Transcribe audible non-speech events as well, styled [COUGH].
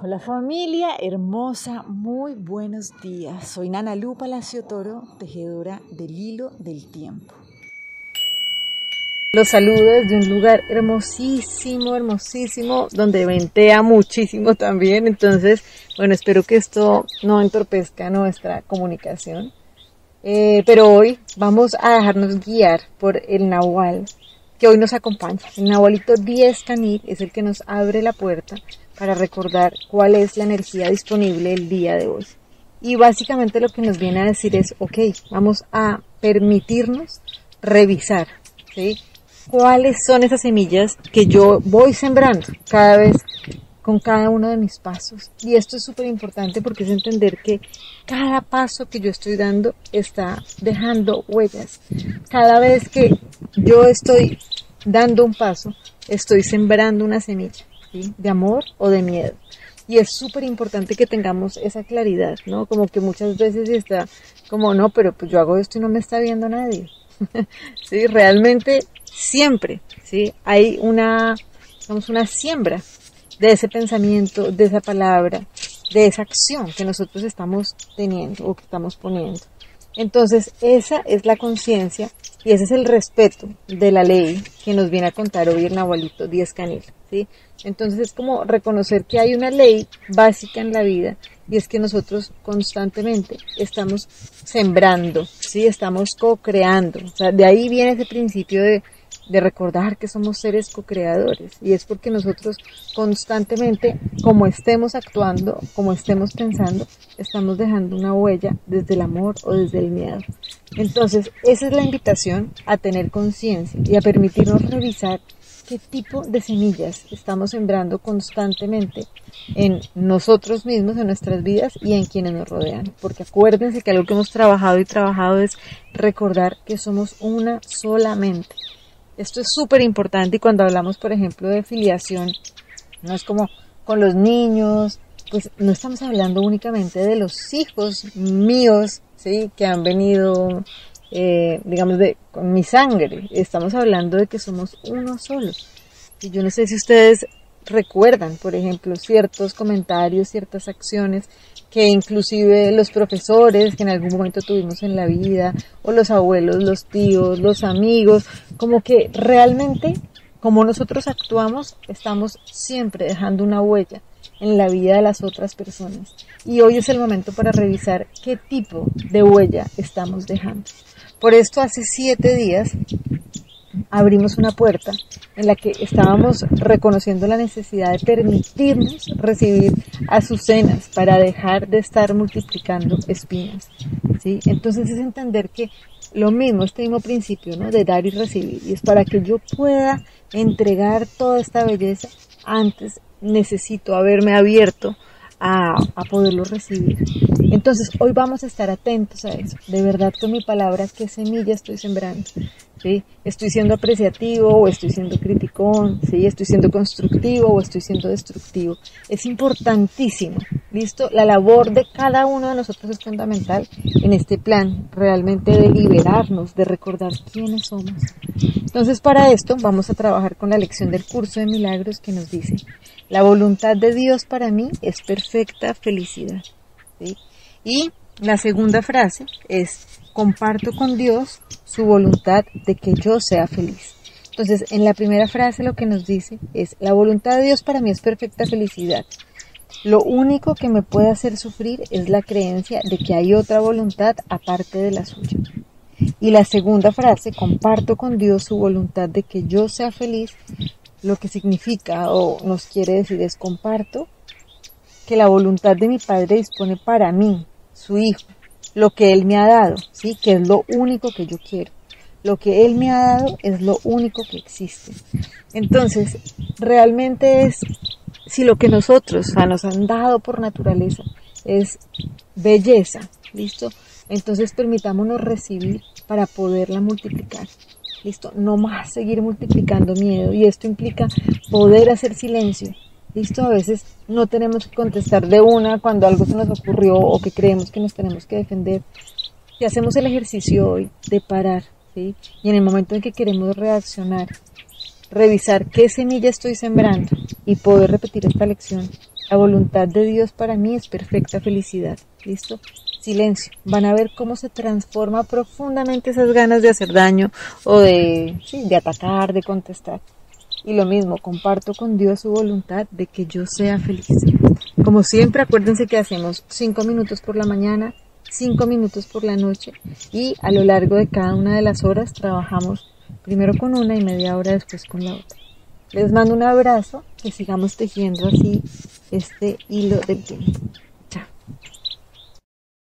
Hola familia hermosa, muy buenos días. Soy Nana Lu Palacio Toro, tejedora del hilo del tiempo. Los saludo desde un lugar hermosísimo, hermosísimo, donde ventea muchísimo también. Entonces, bueno, espero que esto no entorpezca nuestra comunicación. Eh, pero hoy vamos a dejarnos guiar por el Nahual que hoy nos acompaña. El Nahualito 10 Canil es el que nos abre la puerta para recordar cuál es la energía disponible el día de hoy. Y básicamente lo que nos viene a decir es, ok, vamos a permitirnos revisar, ¿sí? ¿Cuáles son esas semillas que yo voy sembrando cada vez con cada uno de mis pasos? Y esto es súper importante porque es entender que cada paso que yo estoy dando está dejando huellas. Cada vez que yo estoy dando un paso, estoy sembrando una semilla de amor o de miedo. Y es súper importante que tengamos esa claridad, ¿no? Como que muchas veces está como, no, pero pues yo hago esto y no me está viendo nadie. [LAUGHS] sí, realmente siempre, ¿sí? Hay una, digamos, una siembra de ese pensamiento, de esa palabra, de esa acción que nosotros estamos teniendo o que estamos poniendo. Entonces, esa es la conciencia y ese es el respeto de la ley que nos viene a contar hoy el Nahualito Díaz Canil. ¿sí? Entonces es como reconocer que hay una ley básica en la vida y es que nosotros constantemente estamos sembrando, ¿sí? estamos co-creando. O sea, de ahí viene ese principio de de recordar que somos seres co-creadores y es porque nosotros constantemente, como estemos actuando, como estemos pensando, estamos dejando una huella desde el amor o desde el miedo. Entonces, esa es la invitación a tener conciencia y a permitirnos revisar qué tipo de semillas estamos sembrando constantemente en nosotros mismos, en nuestras vidas y en quienes nos rodean. Porque acuérdense que algo que hemos trabajado y trabajado es recordar que somos una solamente esto es súper importante y cuando hablamos, por ejemplo, de filiación, no es como con los niños, pues no estamos hablando únicamente de los hijos míos, ¿sí? Que han venido, eh, digamos, de con mi sangre. Estamos hablando de que somos uno solo. Y yo no sé si ustedes recuerdan, por ejemplo, ciertos comentarios, ciertas acciones que inclusive los profesores que en algún momento tuvimos en la vida, o los abuelos, los tíos, los amigos, como que realmente, como nosotros actuamos, estamos siempre dejando una huella en la vida de las otras personas. Y hoy es el momento para revisar qué tipo de huella estamos dejando. Por esto hace siete días abrimos una puerta en la que estábamos reconociendo la necesidad de permitirnos recibir azucenas para dejar de estar multiplicando espinas. ¿sí? Entonces es entender que lo mismo, este mismo principio ¿no? de dar y recibir, y es para que yo pueda entregar toda esta belleza, antes necesito haberme abierto a, a, poderlo recibir. Entonces, hoy vamos a estar atentos a eso. De verdad, con mi palabra, qué semilla estoy sembrando. Estoy siendo apreciativo o estoy siendo criticón, ¿sí? Estoy siendo constructivo o estoy siendo destructivo. Es importantísimo, ¿listo? La labor de cada uno de nosotros es fundamental en este plan, realmente de liberarnos, de recordar quiénes somos. Entonces, para esto vamos a trabajar con la lección del curso de milagros que nos dice, la voluntad de Dios para mí es perfecta felicidad. Y la segunda frase es, comparto con Dios su voluntad de que yo sea feliz. Entonces, en la primera frase lo que nos dice es, la voluntad de Dios para mí es perfecta felicidad. Lo único que me puede hacer sufrir es la creencia de que hay otra voluntad aparte de la suya. Y la segunda frase, comparto con Dios su voluntad de que yo sea feliz, lo que significa o nos quiere decir es comparto que la voluntad de mi Padre dispone para mí, su Hijo, lo que Él me ha dado, ¿sí? que es lo único que yo quiero. Lo que Él me ha dado es lo único que existe. Entonces, realmente es, si lo que nosotros nos han dado por naturaleza es belleza, ¿listo? Entonces permitámonos recibir para poderla multiplicar. Listo, no más seguir multiplicando miedo y esto implica poder hacer silencio. Listo, a veces no tenemos que contestar de una cuando algo se nos ocurrió o que creemos que nos tenemos que defender. Y hacemos el ejercicio hoy de parar, ¿sí? Y en el momento en que queremos reaccionar, revisar qué semilla estoy sembrando y poder repetir esta lección La voluntad de Dios para mí es perfecta felicidad. ¿Listo? Silencio. Van a ver cómo se transforma profundamente esas ganas de hacer daño o de, sí, de atacar, de contestar. Y lo mismo, comparto con Dios su voluntad de que yo sea feliz. Como siempre, acuérdense que hacemos cinco minutos por la mañana, cinco minutos por la noche y a lo largo de cada una de las horas trabajamos primero con una y media hora después con la otra. Les mando un abrazo, que sigamos tejiendo así este hilo del tiempo. Chao.